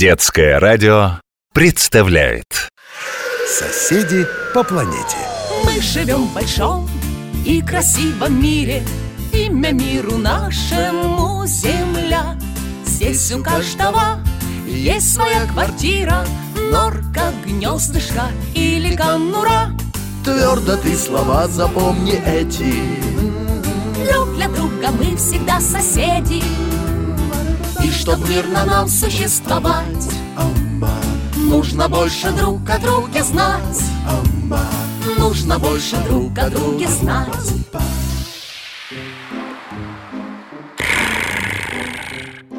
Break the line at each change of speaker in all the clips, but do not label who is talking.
Детское радио представляет.
Соседи по планете.
Мы живем в большом и красивом мире. Имя миру нашему Земля. Здесь у каждого есть своя квартира. Норка, гнездышко или конура.
Твердо ты слова запомни эти.
Друг для друга мы всегда соседи И чтоб мирно нам существовать. Нужно больше друг о друге знать. Нужно больше друг о друге знать.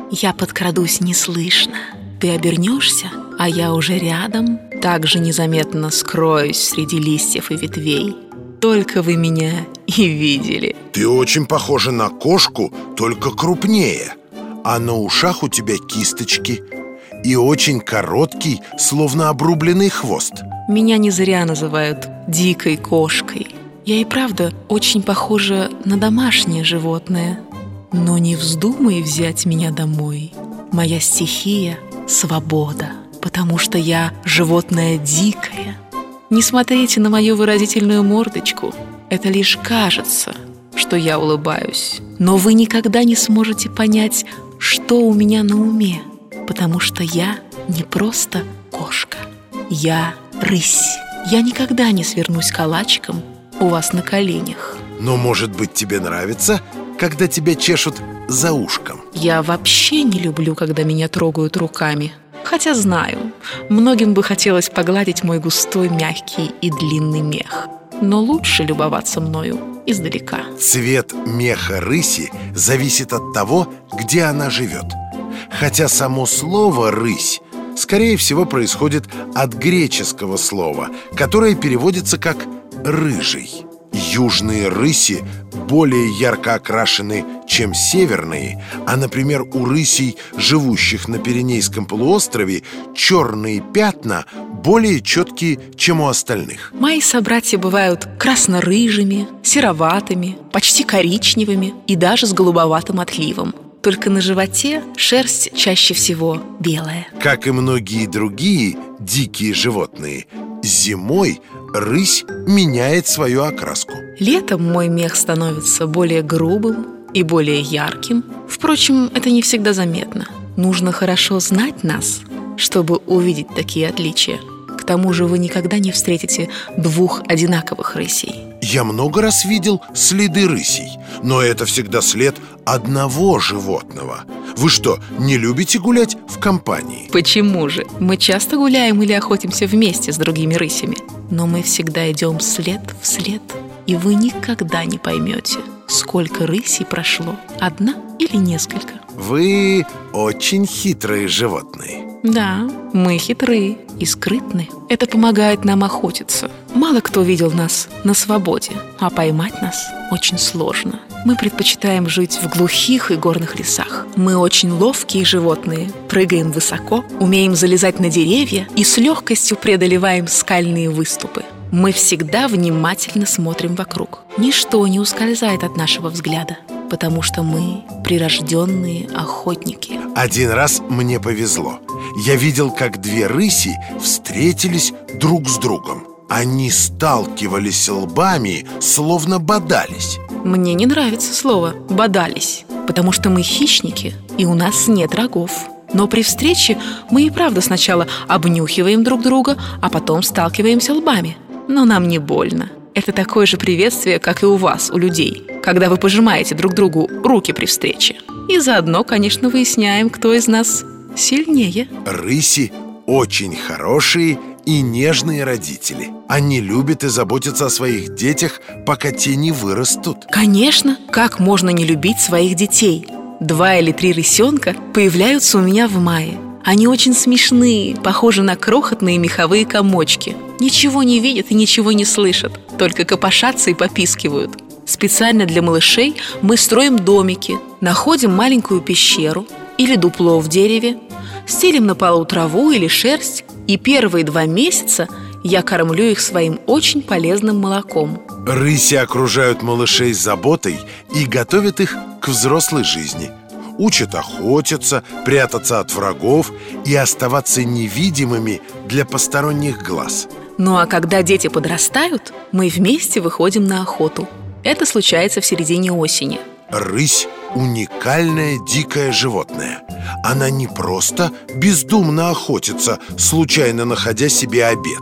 Я подкрадусь неслышно. Ты обернешься, а я уже рядом, так же незаметно скроюсь среди листьев и ветвей. Только вы меня и видели.
Ты очень похожа на кошку, только крупнее А на ушах у тебя кисточки И очень короткий, словно обрубленный хвост
Меня не зря называют дикой кошкой. Я и правда очень похожа на домашнее животное. Но не вздумай взять меня домой. Моя стихия — свобода, потому что я животное дикое. Не смотрите на мою выразительную мордочку. Это лишь кажется, что я улыбаюсь. Но вы никогда не сможете понять, что у меня на уме, потому что я не просто кошка. Я рысь. Я никогда не свернусь калачиком у вас на коленях.
Но, может быть, тебе нравится, когда тебя чешут за ушком
Я вообще не люблю, когда меня трогают руками. Хотя знаю, многим бы хотелось погладить мой густой, мягкий и длинный мех. Но лучше любоваться мною издалека.
Цвет меха рыси зависит от того, где она живет Хотя само слово «рысь» скорее всего происходит от греческого слова Которое переводится как «рыжий» Южные рыси более ярко окрашены, чем северные А, например, у рысей, живущих на Пиренейском полуострове Черные пятна более четкие, чем у остальных
Мои собратья бывают красно-рыжими, сероватыми, почти коричневыми и даже с голубоватым отливом. Только на животе шерсть чаще всего белая.
Как и многие другие дикие животные Зимой рысь меняет свою окраску
Летом мой мех становится более грубым и более ярким. Впрочем, это не всегда заметно. Нужно хорошо знать нас, чтобы увидеть такие отличия. К тому же вы никогда не встретите двух одинаковых рысей.
Я много раз видел следы рысей Но это всегда след одного животного Вы что, не любите гулять в компании?
Почему же? Мы часто гуляем или охотимся вместе с другими рысями. Но мы всегда идем след в след. И вы никогда не поймете, сколько рысей прошло. Одна или несколько.
Вы очень хитрые животные
Да, мы хитрые и скрытны. Это помогает нам охотиться. Мало кто видел нас на свободе, а поймать нас очень сложно. Мы предпочитаем жить в глухих и горных лесах. Мы очень ловкие животные, прыгаем высоко, умеем залезать на деревья и с легкостью преодолеваем скальные выступы. Мы всегда внимательно смотрим вокруг. Ничто не ускользает от нашего взгляда, потому что мы прирожденные охотники.
Один раз мне повезло Я видел, как две рыси встретились друг с другом Они сталкивались лбами, словно бодались
Мне не нравится слово «бодались», потому что мы хищники, и у нас нет рогов. Но при встрече мы и правда сначала обнюхиваем друг друга, а потом сталкиваемся лбами. Но нам не больно. Это такое же приветствие, как и у вас, у людей, когда вы пожимаете друг другу руки при встрече. И заодно, конечно, выясняем, кто из нас сильнее.
Рыси очень хорошие и нежные родители Они любят и заботятся о своих детях, пока те не вырастут
Конечно, как можно не любить своих детей? Два или три рысенка появляются у меня в мае. Они очень смешные, похожи на крохотные меховые комочки. Ничего не видят и ничего не слышат, только копошатся и попискивают. Специально для малышей мы строим домики, находим маленькую пещеру или дупло в дереве, стелим на полу траву или шерсть, и первые два месяца я кормлю их своим очень полезным молоком.
Рыси окружают малышей заботой и готовят их к взрослой жизни учат охотиться, прятаться от врагов и оставаться невидимыми для посторонних глаз.
Ну а когда дети подрастают, мы вместе выходим на охоту. Это случается в середине осени.
Рысь – уникальное дикое животное. Она не просто бездумно охотится, случайно находя себе обед.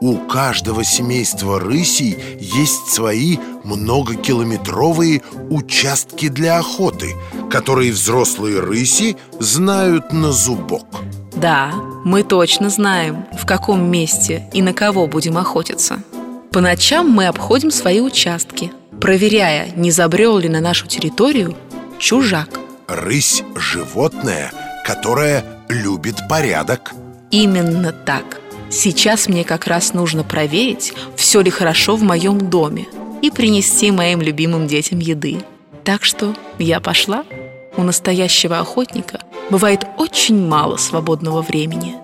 У каждого семейства рысей есть свои многокилометровые участки для охоты, которые взрослые рыси знают на зубок.
Да, мы точно знаем, в каком месте и на кого будем охотиться. По ночам мы обходим свои участки, проверяя, не забрел ли на нашу территорию чужак.
Рысь – животное, которое любит порядок.
Именно так. Сейчас мне как раз нужно проверить, все ли хорошо в моем доме и принести моим любимым детям еды. Так что я пошла. У настоящего охотника бывает очень мало свободного времени –